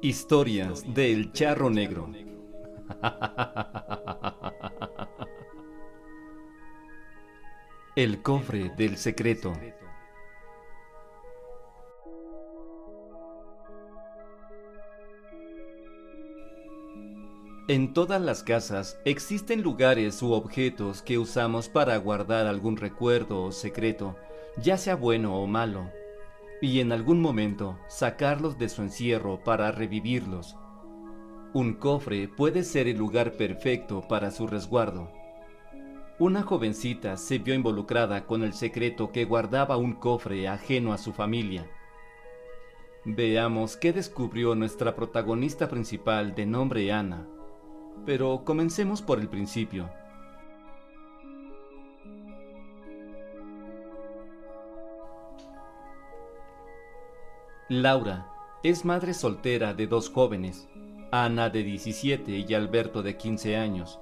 Historias del Charro Negro. El cofre del secreto. En todas las casas existen lugares u objetos que usamos para guardar algún recuerdo o secreto, ya sea bueno o malo y en algún momento sacarlos de su encierro para revivirlos. Un cofre puede ser el lugar perfecto para su resguardo. Una jovencita se vio involucrada con el secreto que guardaba un cofre ajeno a su familia. Veamos qué descubrió nuestra protagonista principal de nombre Ana. Pero comencemos por el principio. Laura es madre soltera de dos jóvenes, Ana de 17 y Alberto de 15 años.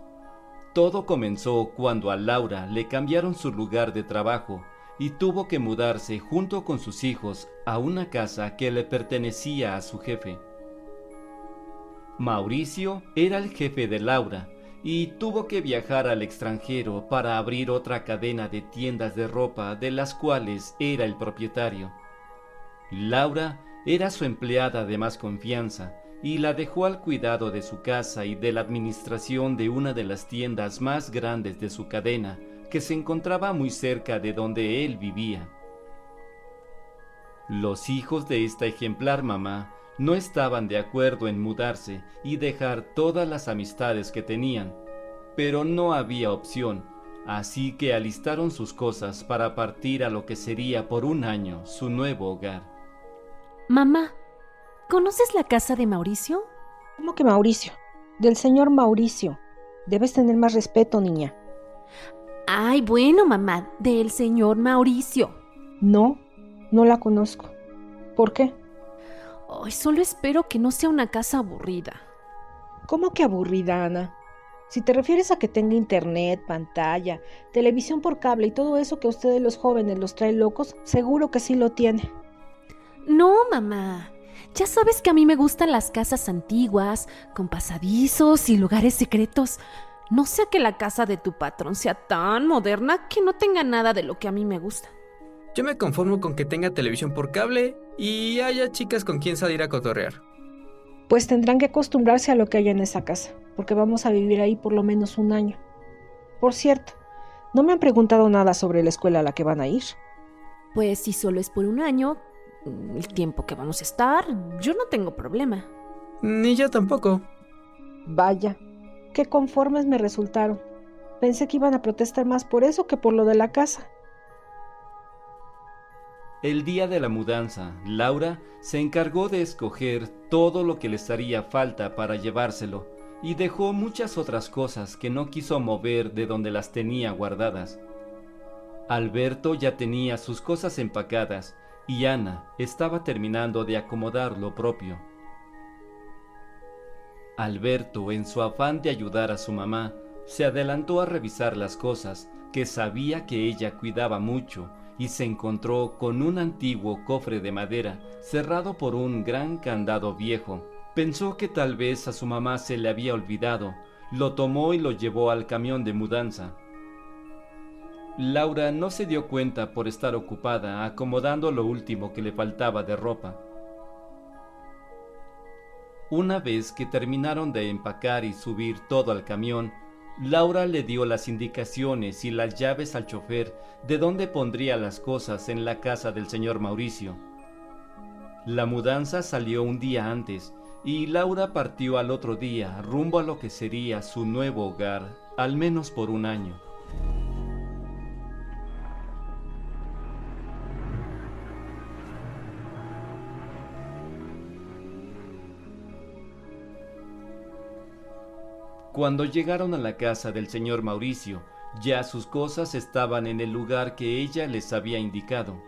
Todo comenzó cuando a Laura le cambiaron su lugar de trabajo y tuvo que mudarse junto con sus hijos a una casa que le pertenecía a su jefe. Mauricio era el jefe de Laura y tuvo que viajar al extranjero para abrir otra cadena de tiendas de ropa de las cuales era el propietario. Laura era su empleada de más confianza y la dejó al cuidado de su casa y de la administración de una de las tiendas más grandes de su cadena, que se encontraba muy cerca de donde él vivía. Los hijos de esta ejemplar mamá no estaban de acuerdo en mudarse y dejar todas las amistades que tenían, pero no había opción, así que alistaron sus cosas para partir a lo que sería por un año su nuevo hogar. Mamá, ¿conoces la casa de Mauricio? ¿Cómo que Mauricio? Del señor Mauricio. Debes tener más respeto, niña. Ay, bueno, mamá, del señor Mauricio. No, no la conozco. ¿Por qué? Ay, solo espero que no sea una casa aburrida. ¿Cómo que aburrida, Ana? Si te refieres a que tenga internet, pantalla, televisión por cable y todo eso que a ustedes los jóvenes los trae locos, seguro que sí lo tiene. No, mamá. Ya sabes que a mí me gustan las casas antiguas, con pasadizos y lugares secretos. No sea que la casa de tu patrón sea tan moderna que no tenga nada de lo que a mí me gusta. Yo me conformo con que tenga televisión por cable y haya chicas con quien salir a cotorrear. Pues tendrán que acostumbrarse a lo que hay en esa casa, porque vamos a vivir ahí por lo menos un año. Por cierto, no me han preguntado nada sobre la escuela a la que van a ir. Pues si solo es por un año, el tiempo que vamos a estar, yo no tengo problema. Ni yo tampoco. Vaya, qué conformes me resultaron. Pensé que iban a protestar más por eso que por lo de la casa. El día de la mudanza, Laura se encargó de escoger todo lo que les haría falta para llevárselo y dejó muchas otras cosas que no quiso mover de donde las tenía guardadas. Alberto ya tenía sus cosas empacadas y Ana estaba terminando de acomodar lo propio. Alberto, en su afán de ayudar a su mamá, se adelantó a revisar las cosas que sabía que ella cuidaba mucho y se encontró con un antiguo cofre de madera cerrado por un gran candado viejo. Pensó que tal vez a su mamá se le había olvidado, lo tomó y lo llevó al camión de mudanza. Laura no se dio cuenta por estar ocupada acomodando lo último que le faltaba de ropa. Una vez que terminaron de empacar y subir todo al camión, Laura le dio las indicaciones y las llaves al chofer de dónde pondría las cosas en la casa del señor Mauricio. La mudanza salió un día antes y Laura partió al otro día rumbo a lo que sería su nuevo hogar, al menos por un año. Cuando llegaron a la casa del señor Mauricio, ya sus cosas estaban en el lugar que ella les había indicado.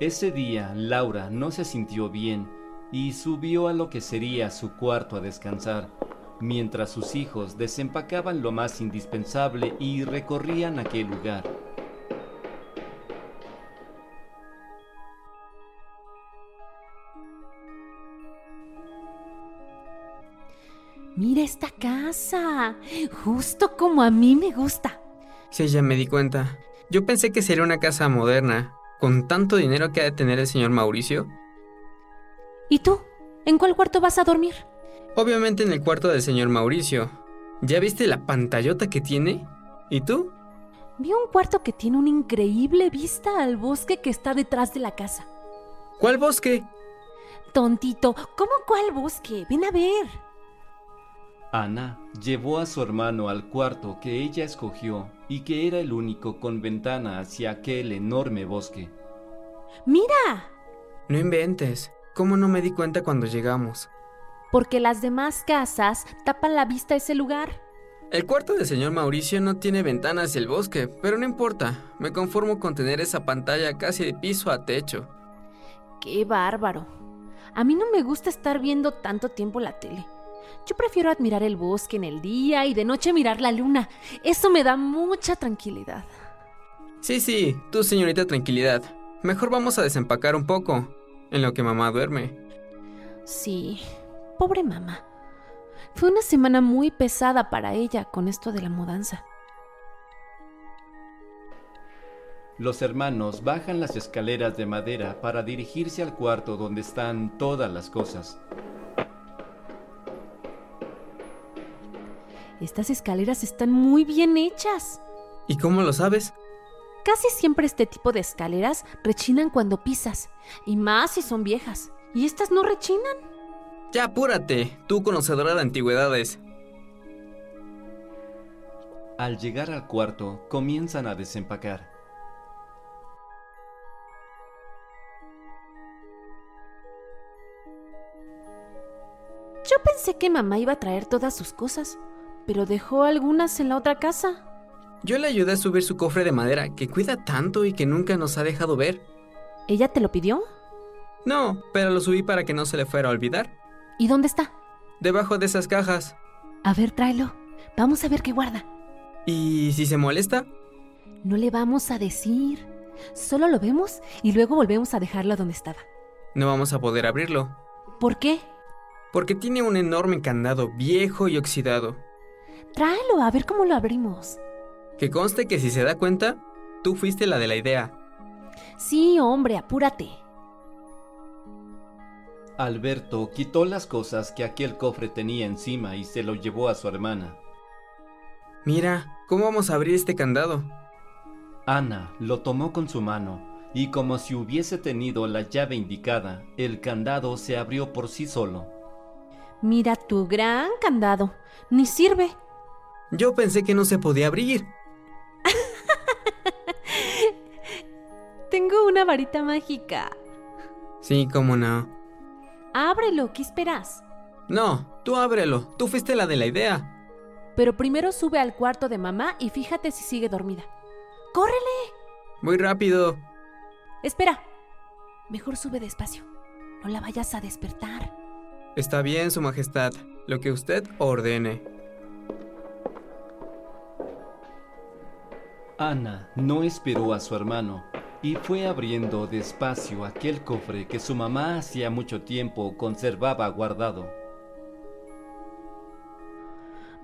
Ese día Laura no se sintió bien y subió a lo que sería su cuarto a descansar, mientras sus hijos desempacaban lo más indispensable y recorrían aquel lugar. Mira esta casa, justo como a mí me gusta. Sí, ya me di cuenta. Yo pensé que sería una casa moderna, con tanto dinero que ha de tener el señor Mauricio. ¿Y tú? ¿En cuál cuarto vas a dormir? Obviamente en el cuarto del señor Mauricio. ¿Ya viste la pantallota que tiene? ¿Y tú? Vi un cuarto que tiene una increíble vista al bosque que está detrás de la casa. ¿Cuál bosque? Tontito, ¿cómo cuál bosque? Ven a ver. Ana llevó a su hermano al cuarto que ella escogió y que era el único con ventana hacia aquel enorme bosque. ¡Mira! No inventes. ¿Cómo no me di cuenta cuando llegamos? Porque las demás casas tapan la vista a ese lugar. El cuarto del señor Mauricio no tiene ventana hacia el bosque, pero no importa. Me conformo con tener esa pantalla casi de piso a techo. ¡Qué bárbaro! A mí no me gusta estar viendo tanto tiempo la tele. Yo prefiero admirar el bosque en el día y de noche mirar la luna. Eso me da mucha tranquilidad. Sí, sí, tú señorita tranquilidad. Mejor vamos a desempacar un poco, en lo que mamá duerme. Sí, pobre mamá. Fue una semana muy pesada para ella con esto de la mudanza. Los hermanos bajan las escaleras de madera para dirigirse al cuarto donde están todas las cosas. Estas escaleras están muy bien hechas. ¿Y cómo lo sabes? Casi siempre este tipo de escaleras rechinan cuando pisas, y más si son viejas. ¿Y estas no rechinan? Ya apúrate, tú conocedora de antigüedades. Al llegar al cuarto, comienzan a desempacar. Yo pensé que mamá iba a traer todas sus cosas, pero dejó algunas en la otra casa. Yo le ayudé a subir su cofre de madera, que cuida tanto y que nunca nos ha dejado ver. ¿Ella te lo pidió? No, pero lo subí para que no se le fuera a olvidar. ¿Y dónde está? Debajo de esas cajas. A ver, tráelo. Vamos a ver qué guarda. ¿Y si se molesta? No le vamos a decir. Solo lo vemos y luego volvemos a dejarlo donde estaba. No vamos a poder abrirlo. ¿Por qué? Porque tiene un enorme candado viejo y oxidado. Tráelo, a ver cómo lo abrimos. Que conste que si se da cuenta, tú fuiste la de la idea. Sí, hombre, apúrate. Alberto quitó las cosas que aquel cofre tenía encima y se lo llevó a su hermana. Mira, ¿cómo vamos a abrir este candado? Ana lo tomó con su mano y como si hubiese tenido la llave indicada, el candado se abrió por sí solo. Mira tu gran candado. Ni sirve. Yo pensé que no se podía abrir. Tengo una varita mágica. Sí, cómo no. Ábrelo, ¿qué esperas? No, tú ábrelo. Tú fuiste la de la idea. Pero primero sube al cuarto de mamá y fíjate si sigue dormida. ¡Córrele! Muy rápido. Espera. Mejor sube despacio. No la vayas a despertar. Está bien, Su Majestad. Lo que usted ordene. Ana no esperó a su hermano y fue abriendo despacio aquel cofre que su mamá hacía mucho tiempo conservaba guardado.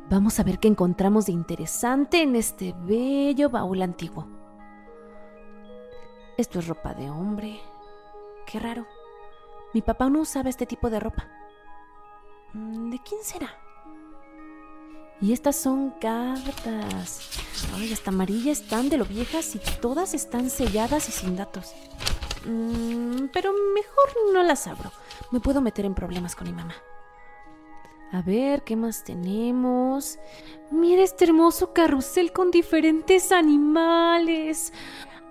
Vamos a ver qué encontramos de interesante en este bello baúl antiguo. Esto es ropa de hombre. Qué raro. Mi papá no usaba este tipo de ropa. Mm, ¿De quién será? Y estas son cartas. Ay, hasta amarillas están de lo viejas y todas están selladas y sin datos. Mm, pero mejor no las abro. Me puedo meter en problemas con mi mamá. A ver, ¿qué más tenemos? Mira este hermoso carrusel con diferentes animales.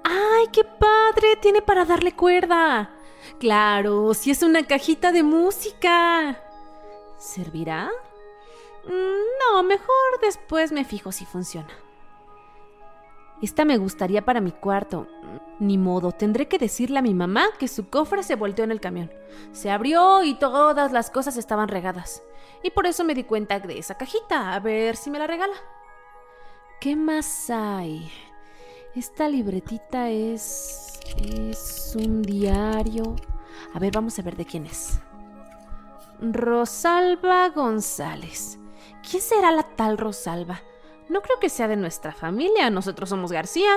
¡Ay, qué padre! Tiene para darle cuerda. Claro, si es una cajita de música. ¿Servirá? No, mejor después me fijo si funciona. Esta me gustaría para mi cuarto. Ni modo, tendré que decirle a mi mamá que su cofre se volteó en el camión. Se abrió y todas las cosas estaban regadas. Y por eso me di cuenta de esa cajita. A ver si me la regala. ¿Qué más hay? Esta libretita es... es un diario. A ver, vamos a ver de quién es. Rosalba González. ¿Quién será la tal Rosalba? No creo que sea de nuestra familia, nosotros somos García.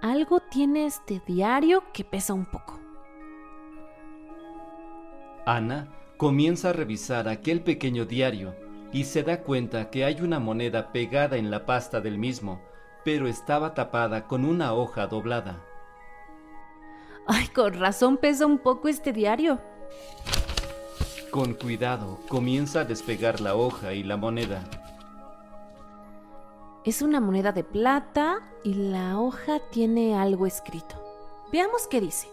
Algo tiene este diario que pesa un poco. Ana comienza a revisar aquel pequeño diario y se da cuenta que hay una moneda pegada en la pasta del mismo, pero estaba tapada con una hoja doblada. Ay, con razón pesa un poco este diario. Con cuidado comienza a despegar la hoja y la moneda. Es una moneda de plata y la hoja tiene algo escrito. Veamos qué dice.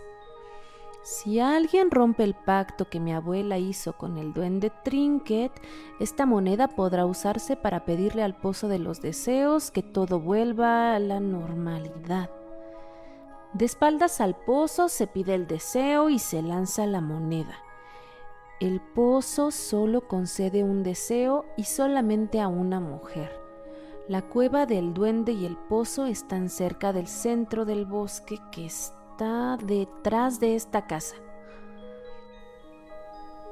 Si alguien rompe el pacto que mi abuela hizo con el duende Trinket, esta moneda podrá usarse para pedirle al pozo de los deseos que todo vuelva a la normalidad. De espaldas al pozo se pide el deseo y se lanza la moneda. El pozo solo concede un deseo y solamente a una mujer. La cueva del duende y el pozo están cerca del centro del bosque que está detrás de esta casa.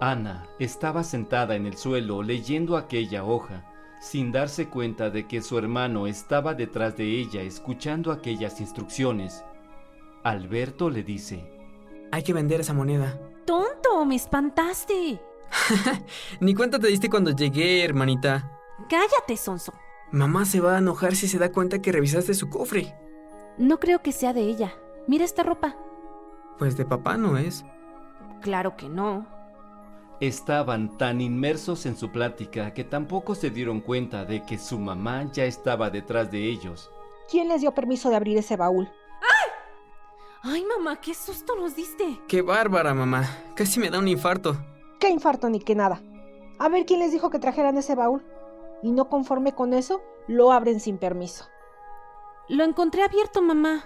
Ana estaba sentada en el suelo leyendo aquella hoja, sin darse cuenta de que su hermano estaba detrás de ella escuchando aquellas instrucciones. Alberto le dice, Hay que vender esa moneda. ¡Tonto! ¡Me espantaste! Ni cuenta te diste cuando llegué, hermanita. Cállate, Sonso. Mamá se va a enojar si se da cuenta que revisaste su cofre. No creo que sea de ella. Mira esta ropa. Pues de papá no es. Claro que no. Estaban tan inmersos en su plática que tampoco se dieron cuenta de que su mamá ya estaba detrás de ellos. ¿Quién les dio permiso de abrir ese baúl? ¡Ay! Mamá, qué susto nos diste. Qué bárbara, mamá. Casi me da un infarto. ¿Qué infarto ni qué nada? A ver quién les dijo que trajeran ese baúl. Y no conforme con eso, lo abren sin permiso. Lo encontré abierto, mamá.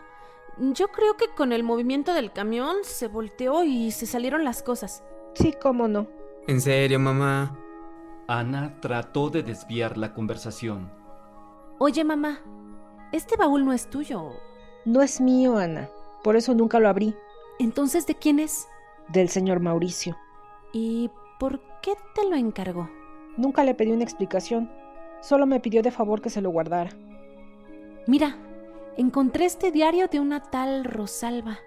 Yo creo que con el movimiento del camión se volteó y se salieron las cosas. Sí, cómo no. ¿En serio, mamá? Ana trató de desviar la conversación. Oye, mamá, este baúl no es tuyo. No es mío, Ana. Por eso nunca lo abrí. Entonces, ¿de quién es? Del señor Mauricio. ¿Y por qué te lo encargó? Nunca le pedí una explicación. Solo me pidió de favor que se lo guardara. Mira, encontré este diario de una tal Rosalba.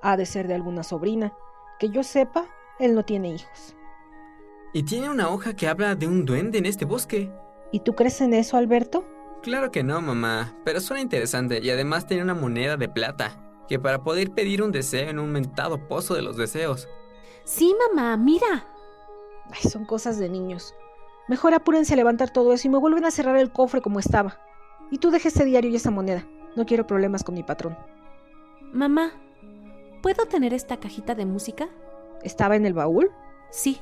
Ha de ser de alguna sobrina. Que yo sepa, él no tiene hijos. Y tiene una hoja que habla de un duende en este bosque. ¿Y tú crees en eso, Alberto? Claro que no, mamá, pero suena interesante y además tiene una moneda de plata, que para poder pedir un deseo en un mentado pozo de los deseos. Sí, mamá, mira. Ay, son cosas de niños. Mejor apúrense a levantar todo eso y me vuelven a cerrar el cofre como estaba. Y tú dejes ese diario y esa moneda. No quiero problemas con mi patrón. Mamá, ¿puedo tener esta cajita de música? ¿Estaba en el baúl? Sí.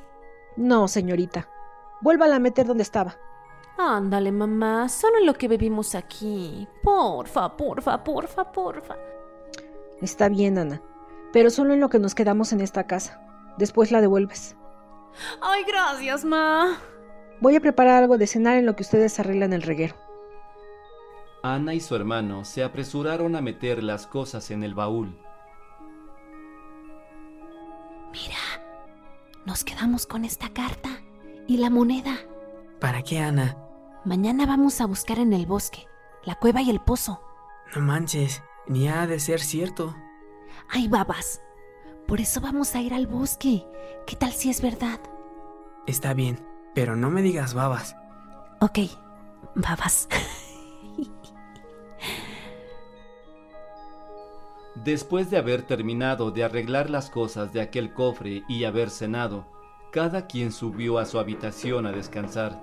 No, señorita. Vuélvala a meter donde estaba. Ándale, mamá, solo en lo que bebimos aquí. Porfa, porfa, porfa, porfa. Está bien, Ana. Pero solo en lo que nos quedamos en esta casa. Después la devuelves. Ay, gracias, ma. Voy a preparar algo de cenar en lo que ustedes arreglan el reguero. Ana y su hermano se apresuraron a meter las cosas en el baúl. Mira, nos quedamos con esta carta y la moneda. ¿Para qué, Ana? Mañana vamos a buscar en el bosque, la cueva y el pozo. No manches, ni ha de ser cierto. Ay, babas. Por eso vamos a ir al bosque. ¿Qué tal si es verdad? Está bien, pero no me digas babas. Ok, babas. Después de haber terminado de arreglar las cosas de aquel cofre y haber cenado, cada quien subió a su habitación a descansar.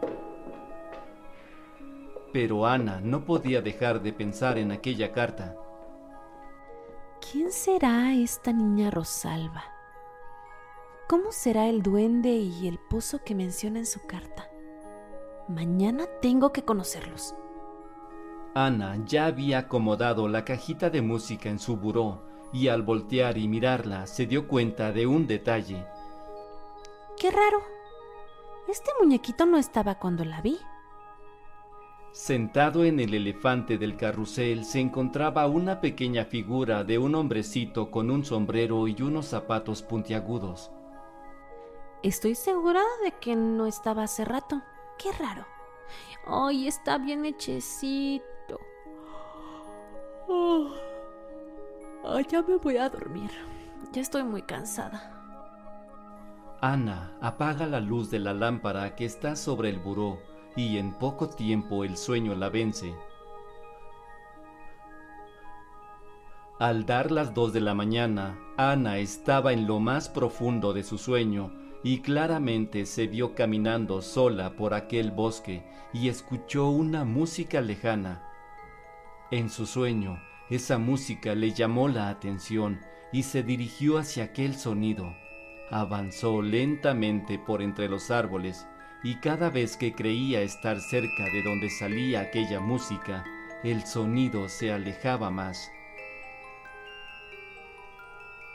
Pero Ana no podía dejar de pensar en aquella carta. ¿Quién será esta niña Rosalba? ¿Cómo será el duende y el pozo que menciona en su carta? Mañana tengo que conocerlos. Ana ya había acomodado la cajita de música en su buró y al voltear y mirarla se dio cuenta de un detalle. Qué raro. Este muñequito no estaba cuando la vi. Sentado en el elefante del carrusel se encontraba una pequeña figura de un hombrecito con un sombrero y unos zapatos puntiagudos. Estoy segura de que no estaba hace rato. Qué raro. Ay, está bien hechecito. Ay, ya me voy a dormir. Ya estoy muy cansada. Ana apaga la luz de la lámpara que está sobre el buró y en poco tiempo el sueño la vence. Al dar las dos de la mañana, Ana estaba en lo más profundo de su sueño y claramente se vio caminando sola por aquel bosque y escuchó una música lejana. En su sueño, esa música le llamó la atención y se dirigió hacia aquel sonido. Avanzó lentamente por entre los árboles y cada vez que creía estar cerca de donde salía aquella música, el sonido se alejaba más.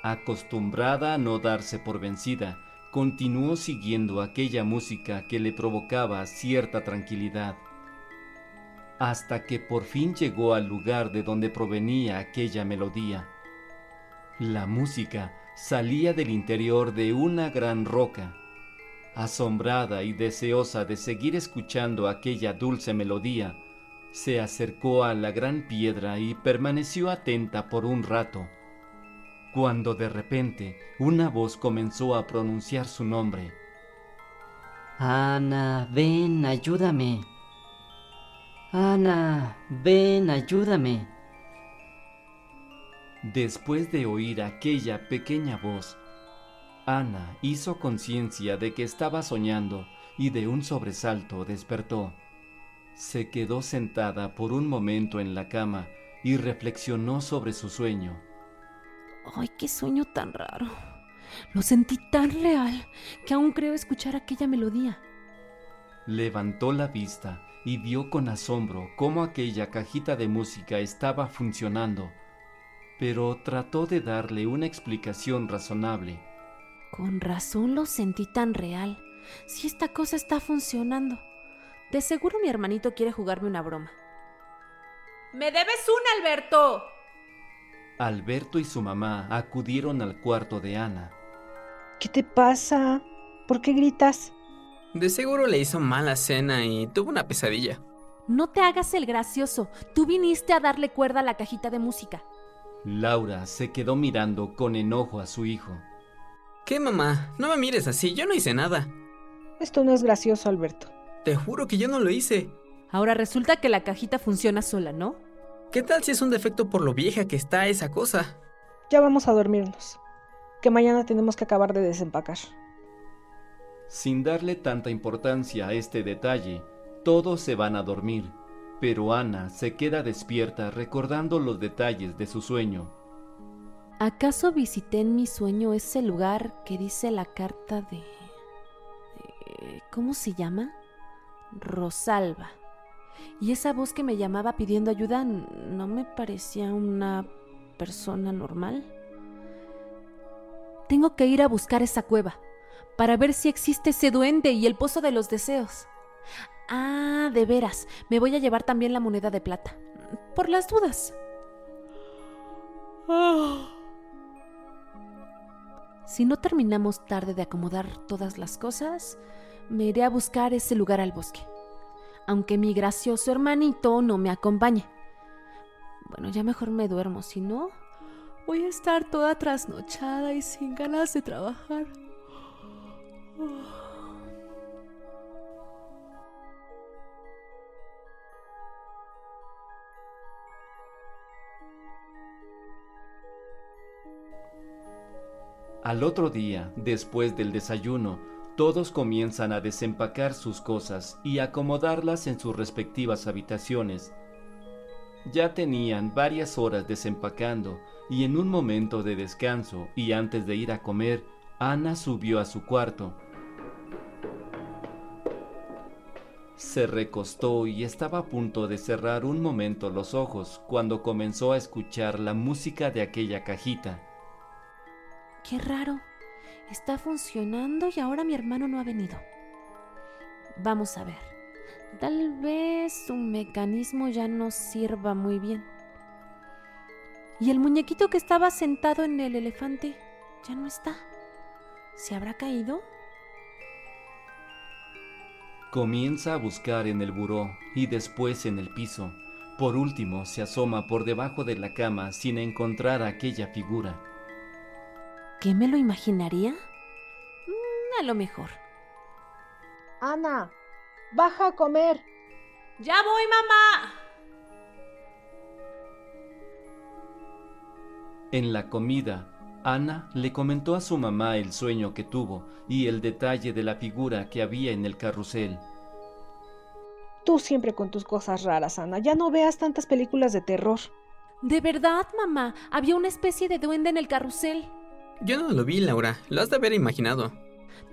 Acostumbrada a no darse por vencida, continuó siguiendo aquella música que le provocaba cierta tranquilidad, hasta que por fin llegó al lugar de donde provenía aquella melodía. La música salía del interior de una gran roca. Asombrada y deseosa de seguir escuchando aquella dulce melodía, se acercó a la gran piedra y permaneció atenta por un rato, cuando de repente una voz comenzó a pronunciar su nombre. Ana, ven, ayúdame. Ana, ven, ayúdame. Después de oír aquella pequeña voz, Ana hizo conciencia de que estaba soñando y de un sobresalto despertó. Se quedó sentada por un momento en la cama y reflexionó sobre su sueño. Ay, qué sueño tan raro. Lo sentí tan real que aún creo escuchar aquella melodía. Levantó la vista y vio con asombro cómo aquella cajita de música estaba funcionando pero trató de darle una explicación razonable. Con razón lo sentí tan real. Si esta cosa está funcionando. De seguro mi hermanito quiere jugarme una broma. ¡Me debes un, Alberto! Alberto y su mamá acudieron al cuarto de Ana. ¿Qué te pasa? ¿Por qué gritas? De seguro le hizo mala cena y tuvo una pesadilla. No te hagas el gracioso. Tú viniste a darle cuerda a la cajita de música. Laura se quedó mirando con enojo a su hijo. ¿Qué, mamá? No me mires así, yo no hice nada. Esto no es gracioso, Alberto. Te juro que yo no lo hice. Ahora resulta que la cajita funciona sola, ¿no? ¿Qué tal si es un defecto por lo vieja que está esa cosa? Ya vamos a dormirnos, que mañana tenemos que acabar de desempacar. Sin darle tanta importancia a este detalle, todos se van a dormir pero Ana se queda despierta recordando los detalles de su sueño. ¿Acaso visité en mi sueño ese lugar que dice la carta de... ¿Cómo se llama? Rosalba. Y esa voz que me llamaba pidiendo ayuda no me parecía una persona normal. Tengo que ir a buscar esa cueva para ver si existe ese duende y el pozo de los deseos. Ah, de veras, me voy a llevar también la moneda de plata. Por las dudas. Si no terminamos tarde de acomodar todas las cosas, me iré a buscar ese lugar al bosque. Aunque mi gracioso hermanito no me acompañe. Bueno, ya mejor me duermo, si no, voy a estar toda trasnochada y sin ganas de trabajar. Al otro día, después del desayuno, todos comienzan a desempacar sus cosas y acomodarlas en sus respectivas habitaciones. Ya tenían varias horas desempacando y en un momento de descanso y antes de ir a comer, Ana subió a su cuarto. Se recostó y estaba a punto de cerrar un momento los ojos cuando comenzó a escuchar la música de aquella cajita. Qué raro. Está funcionando y ahora mi hermano no ha venido. Vamos a ver. Tal vez su mecanismo ya no sirva muy bien. Y el muñequito que estaba sentado en el elefante ya no está. ¿Se habrá caído? Comienza a buscar en el buró y después en el piso. Por último, se asoma por debajo de la cama sin encontrar aquella figura. ¿Qué me lo imaginaría? Mm, a lo mejor. Ana, baja a comer. Ya voy, mamá. En la comida, Ana le comentó a su mamá el sueño que tuvo y el detalle de la figura que había en el carrusel. Tú siempre con tus cosas raras, Ana. Ya no veas tantas películas de terror. De verdad, mamá, había una especie de duende en el carrusel. Yo no lo vi, Laura. Lo has de haber imaginado.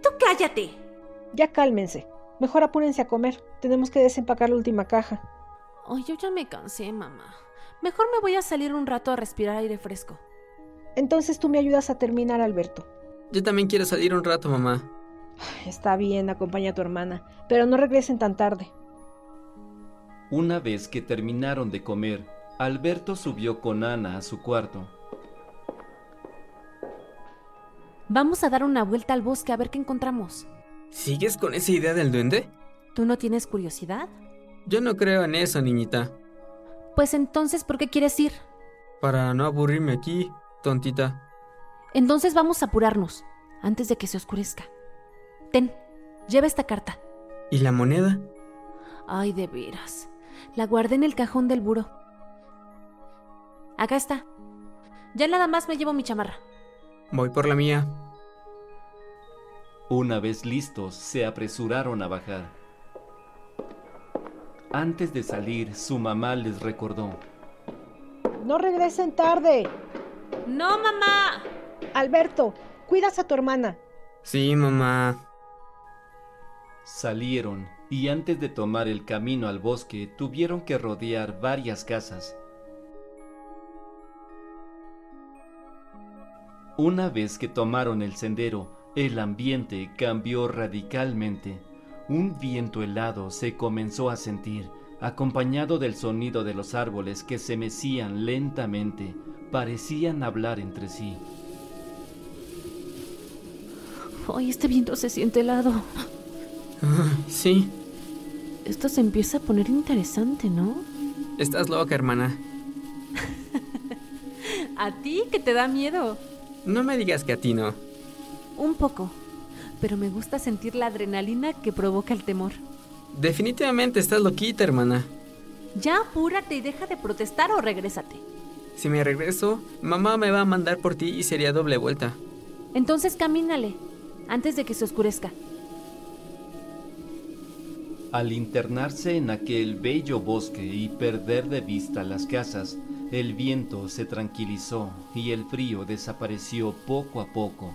Tú cállate. Ya cálmense. Mejor apúrense a comer. Tenemos que desempacar la última caja. Ay, yo ya me cansé, mamá. Mejor me voy a salir un rato a respirar aire fresco. Entonces tú me ayudas a terminar, Alberto. Yo también quiero salir un rato, mamá. Está bien, acompaña a tu hermana, pero no regresen tan tarde. Una vez que terminaron de comer, Alberto subió con Ana a su cuarto. Vamos a dar una vuelta al bosque a ver qué encontramos. ¿Sigues con esa idea del duende? ¿Tú no tienes curiosidad? Yo no creo en eso, niñita. Pues entonces, ¿por qué quieres ir? Para no aburrirme aquí, tontita. Entonces vamos a apurarnos, antes de que se oscurezca. Ten, lleva esta carta. ¿Y la moneda? Ay, de veras. La guardé en el cajón del buro. Acá está. Ya nada más me llevo mi chamarra. Voy por la mía. Una vez listos, se apresuraron a bajar. Antes de salir, su mamá les recordó. No regresen tarde. No, mamá. Alberto, cuidas a tu hermana. Sí, mamá. Salieron y antes de tomar el camino al bosque tuvieron que rodear varias casas. Una vez que tomaron el sendero, el ambiente cambió radicalmente. Un viento helado se comenzó a sentir, acompañado del sonido de los árboles que se mecían lentamente, parecían hablar entre sí. Ay, este viento se siente helado. Ay, sí. Esto se empieza a poner interesante, ¿no? Estás loca, hermana. ¿A ti que te da miedo? No me digas que a ti no. Un poco. Pero me gusta sentir la adrenalina que provoca el temor. Definitivamente estás loquita, hermana. Ya apúrate y deja de protestar o regrésate. Si me regreso, mamá me va a mandar por ti y sería doble vuelta. Entonces camínale, antes de que se oscurezca. Al internarse en aquel bello bosque y perder de vista las casas, el viento se tranquilizó y el frío desapareció poco a poco.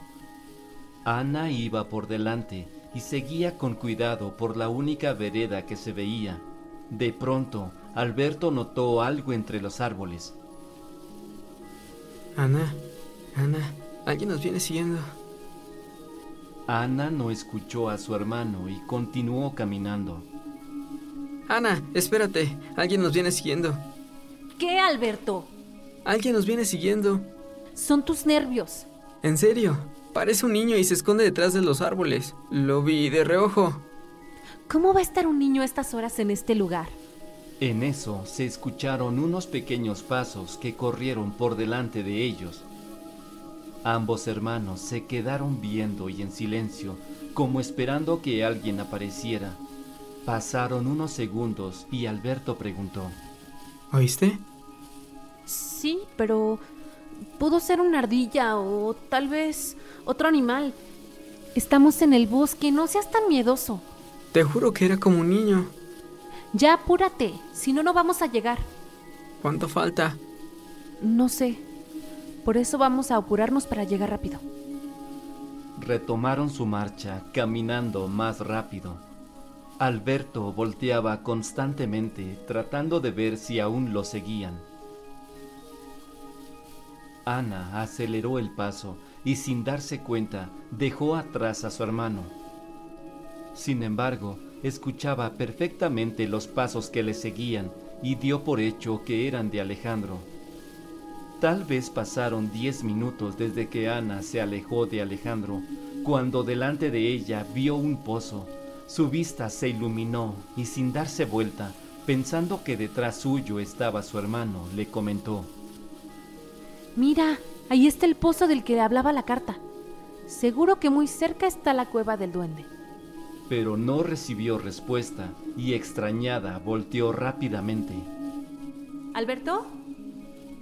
Ana iba por delante y seguía con cuidado por la única vereda que se veía. De pronto, Alberto notó algo entre los árboles. Ana, Ana, alguien nos viene siguiendo. Ana no escuchó a su hermano y continuó caminando. Ana, espérate, alguien nos viene siguiendo. ¿Qué, Alberto? Alguien nos viene siguiendo. Son tus nervios. En serio, parece un niño y se esconde detrás de los árboles. Lo vi de reojo. ¿Cómo va a estar un niño a estas horas en este lugar? En eso se escucharon unos pequeños pasos que corrieron por delante de ellos. Ambos hermanos se quedaron viendo y en silencio, como esperando que alguien apareciera. Pasaron unos segundos y Alberto preguntó. ¿Oíste? Sí, pero pudo ser una ardilla o tal vez otro animal. Estamos en el bosque, no seas tan miedoso. Te juro que era como un niño. Ya apúrate, si no, no vamos a llegar. ¿Cuánto falta? No sé. Por eso vamos a apurarnos para llegar rápido. Retomaron su marcha, caminando más rápido. Alberto volteaba constantemente, tratando de ver si aún lo seguían. Ana aceleró el paso y sin darse cuenta dejó atrás a su hermano. Sin embargo, escuchaba perfectamente los pasos que le seguían y dio por hecho que eran de Alejandro. Tal vez pasaron diez minutos desde que Ana se alejó de Alejandro, cuando delante de ella vio un pozo. Su vista se iluminó y sin darse vuelta, pensando que detrás suyo estaba su hermano, le comentó. Mira, ahí está el pozo del que hablaba la carta. Seguro que muy cerca está la cueva del duende. Pero no recibió respuesta y extrañada volteó rápidamente. ¿Alberto?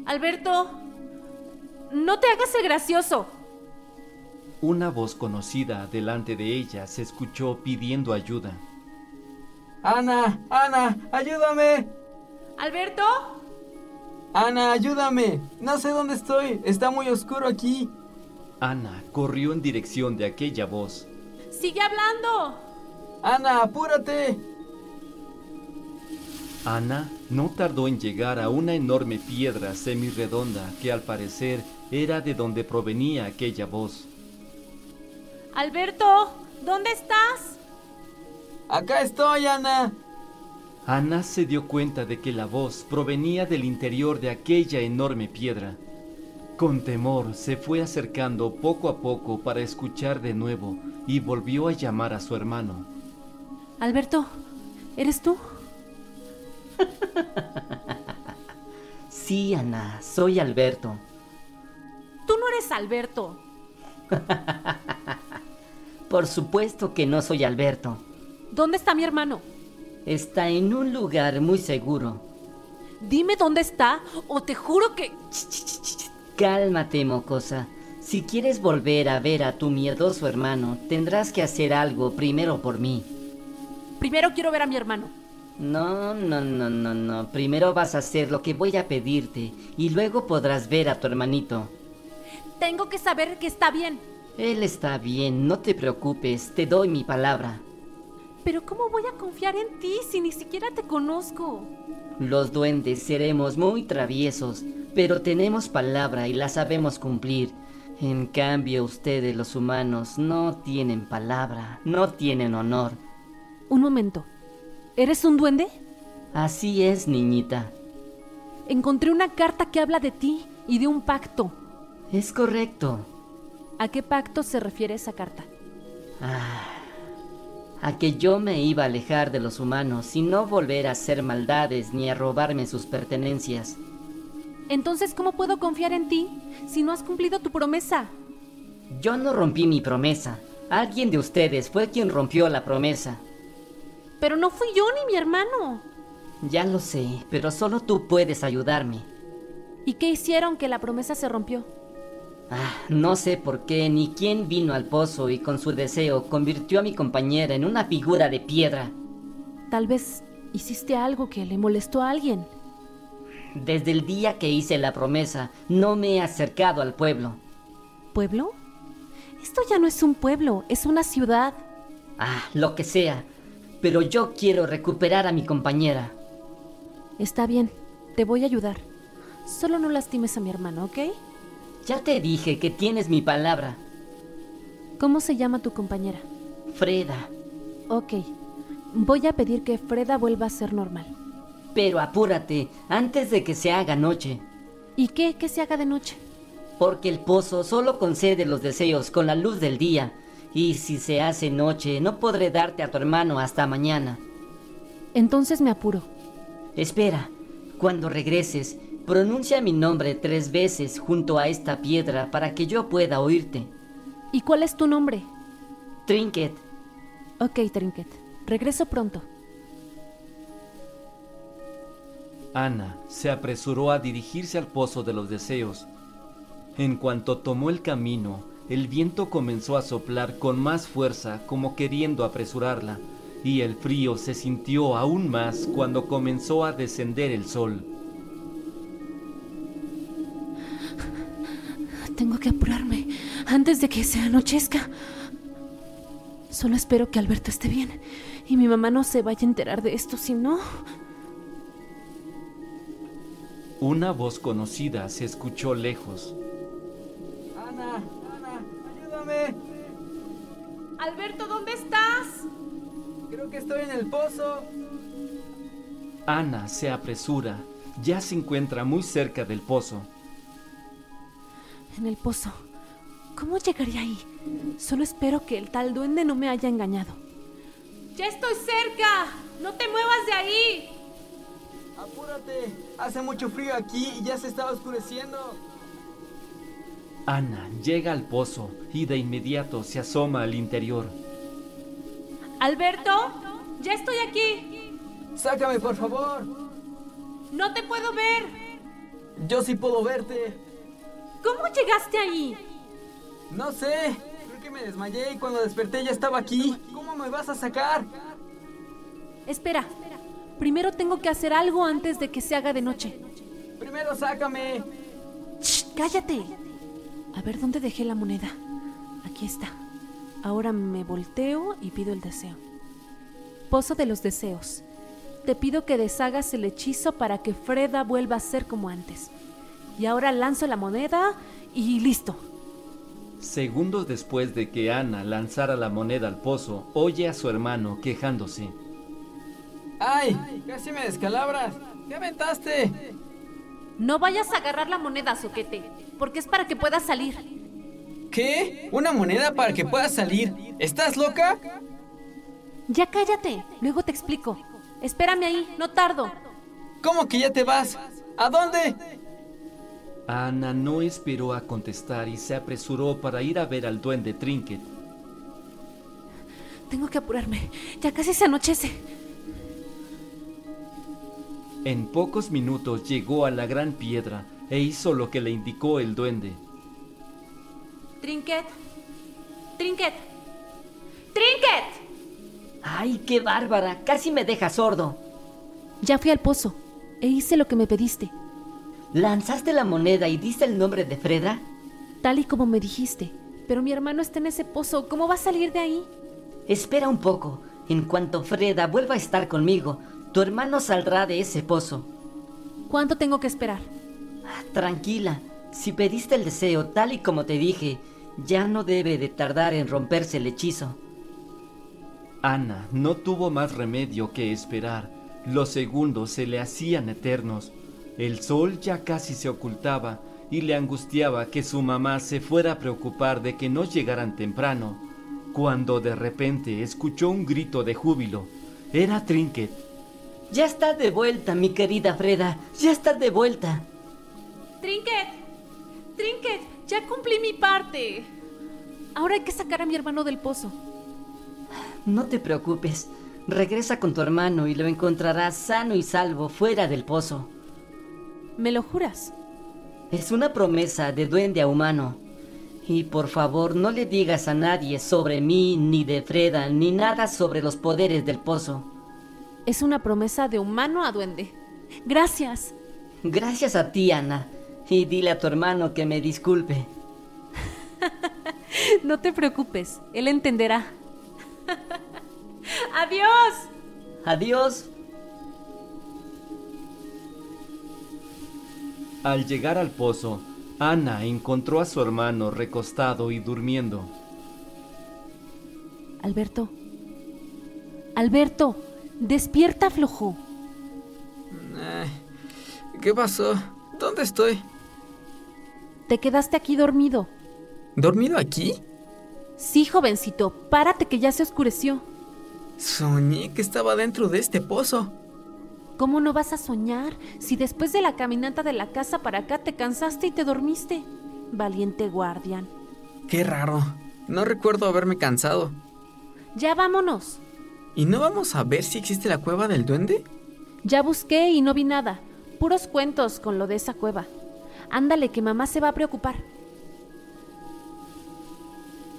Alberto, no te hagas el gracioso. Una voz conocida delante de ella se escuchó pidiendo ayuda. Ana, Ana, ayúdame. ¿Alberto? Ana, ayúdame. No sé dónde estoy. Está muy oscuro aquí. Ana corrió en dirección de aquella voz. Sigue hablando. Ana, apúrate. Ana no tardó en llegar a una enorme piedra semirredonda que al parecer era de donde provenía aquella voz. Alberto, ¿dónde estás? Acá estoy, Ana. Ana se dio cuenta de que la voz provenía del interior de aquella enorme piedra. Con temor se fue acercando poco a poco para escuchar de nuevo y volvió a llamar a su hermano. Alberto, ¿eres tú? Sí, Ana, soy Alberto. Tú no eres Alberto. Por supuesto que no soy Alberto. ¿Dónde está mi hermano? Está en un lugar muy seguro. Dime dónde está o te juro que... Cálmate, mocosa. Si quieres volver a ver a tu miedoso hermano, tendrás que hacer algo primero por mí. Primero quiero ver a mi hermano. No, no, no, no, no. Primero vas a hacer lo que voy a pedirte y luego podrás ver a tu hermanito. Tengo que saber que está bien. Él está bien, no te preocupes, te doy mi palabra. Pero ¿cómo voy a confiar en ti si ni siquiera te conozco? Los duendes seremos muy traviesos, pero tenemos palabra y la sabemos cumplir. En cambio, ustedes los humanos no tienen palabra, no tienen honor. Un momento. ¿Eres un duende? Así es, niñita. Encontré una carta que habla de ti y de un pacto. Es correcto. ¿A qué pacto se refiere esa carta? Ah, a que yo me iba a alejar de los humanos y no volver a hacer maldades ni a robarme sus pertenencias. Entonces, ¿cómo puedo confiar en ti si no has cumplido tu promesa? Yo no rompí mi promesa. Alguien de ustedes fue quien rompió la promesa. Pero no fui yo ni mi hermano. Ya lo sé, pero solo tú puedes ayudarme. ¿Y qué hicieron que la promesa se rompió? Ah, no sé por qué ni quién vino al pozo y con su deseo convirtió a mi compañera en una figura de piedra. Tal vez hiciste algo que le molestó a alguien. Desde el día que hice la promesa, no me he acercado al pueblo. ¿Pueblo? Esto ya no es un pueblo, es una ciudad. Ah, lo que sea. Pero yo quiero recuperar a mi compañera. Está bien, te voy a ayudar. Solo no lastimes a mi hermano, ¿ok? Ya te dije que tienes mi palabra. ¿Cómo se llama tu compañera? Freda. Ok. Voy a pedir que Freda vuelva a ser normal. Pero apúrate, antes de que se haga noche. ¿Y qué? ¿Que se haga de noche? Porque el pozo solo concede los deseos con la luz del día. Y si se hace noche, no podré darte a tu hermano hasta mañana. Entonces me apuro. Espera, cuando regreses, pronuncia mi nombre tres veces junto a esta piedra para que yo pueda oírte. ¿Y cuál es tu nombre? Trinket. Ok, Trinket. Regreso pronto. Ana se apresuró a dirigirse al pozo de los deseos. En cuanto tomó el camino, el viento comenzó a soplar con más fuerza como queriendo apresurarla, y el frío se sintió aún más cuando comenzó a descender el sol. Tengo que apurarme antes de que se anochezca. Solo espero que Alberto esté bien y mi mamá no se vaya a enterar de esto, si no... Una voz conocida se escuchó lejos. Ana, Ana, ayúdame. Alberto, ¿dónde estás? Creo que estoy en el pozo. Ana se apresura. Ya se encuentra muy cerca del pozo. En el pozo. ¿Cómo llegaría ahí? Solo espero que el tal duende no me haya engañado. Ya estoy cerca. No te muevas de ahí. Apúrate. Hace mucho frío aquí y ya se está oscureciendo. Ana llega al pozo y de inmediato se asoma al interior. Alberto, ya estoy aquí. Sácame, por favor. No te puedo ver. Yo sí puedo verte. ¿Cómo llegaste ahí? No sé. Creo que me desmayé y cuando desperté ya estaba aquí. ¿Cómo me vas a sacar? Espera. Primero tengo que hacer algo antes de que se haga de noche. Primero sácame. Shh, cállate. A ver dónde dejé la moneda. Aquí está. Ahora me volteo y pido el deseo. Pozo de los deseos. Te pido que deshagas el hechizo para que Freda vuelva a ser como antes. Y ahora lanzo la moneda y listo. Segundos después de que Ana lanzara la moneda al pozo, oye a su hermano quejándose. ¡Ay! ¡Casi me descalabras! ¿Qué aventaste? No vayas a agarrar la moneda, Soquete, porque es para que puedas salir. ¿Qué? ¿Una moneda para que puedas salir? ¿Estás loca? Ya cállate, luego te explico. Espérame ahí, no tardo. ¿Cómo que ya te vas? ¿A dónde? Ana no esperó a contestar y se apresuró para ir a ver al duende Trinket. Tengo que apurarme, ya casi se anochece. En pocos minutos llegó a la gran piedra e hizo lo que le indicó el duende. Trinket. Trinket. Trinket. ¡Ay, qué bárbara! Casi me deja sordo. Ya fui al pozo e hice lo que me pediste, ¿Lanzaste la moneda y diste el nombre de Freda? tal y como me dijiste. Pero mi hermano está en ese pozo, ¿cómo va a salir de ahí? Espera un poco. En cuanto Freda vuelva a estar conmigo, tu hermano saldrá de ese pozo. ¿Cuánto tengo que esperar? Ah, Tranquila, si pediste el deseo tal y como te dije, ya no debe de tardar en romperse el hechizo. Ana no tuvo más remedio que esperar. Los segundos se le hacían eternos. El sol ya casi se ocultaba y le angustiaba que su mamá se fuera a preocupar de que no llegaran temprano, cuando de repente escuchó un grito de júbilo. Era Trinket. Ya está de vuelta, mi querida Freda. Ya está de vuelta. Trinket. Trinket, ya cumplí mi parte. Ahora hay que sacar a mi hermano del pozo. No te preocupes. Regresa con tu hermano y lo encontrarás sano y salvo fuera del pozo. ¿Me lo juras? Es una promesa de duende a humano. Y por favor no le digas a nadie sobre mí, ni de Freda, ni nada sobre los poderes del pozo. Es una promesa de humano a duende. Gracias. Gracias a ti, Ana. Y dile a tu hermano que me disculpe. No te preocupes, él entenderá. ¡Adiós! Adiós. Al llegar al pozo, Ana encontró a su hermano recostado y durmiendo. Alberto. Alberto, despierta, flojo. Ay, ¿Qué pasó? ¿Dónde estoy? Te quedaste aquí dormido. ¿Dormido aquí? Sí, jovencito, párate que ya se oscureció. Soñé que estaba dentro de este pozo. ¿Cómo no vas a soñar si después de la caminata de la casa para acá te cansaste y te dormiste? Valiente guardián. Qué raro. No recuerdo haberme cansado. Ya vámonos. ¿Y no vamos a ver si existe la cueva del duende? Ya busqué y no vi nada. Puros cuentos con lo de esa cueva. Ándale, que mamá se va a preocupar.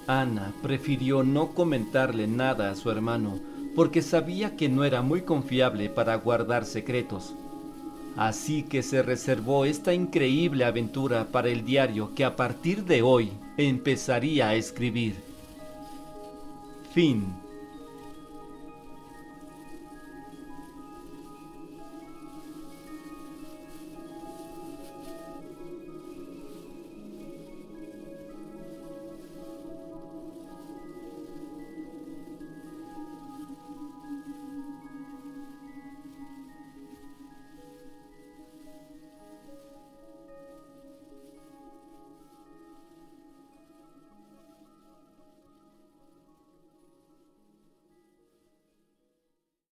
Ana prefirió no comentarle nada a su hermano porque sabía que no era muy confiable para guardar secretos. Así que se reservó esta increíble aventura para el diario que a partir de hoy empezaría a escribir. Fin.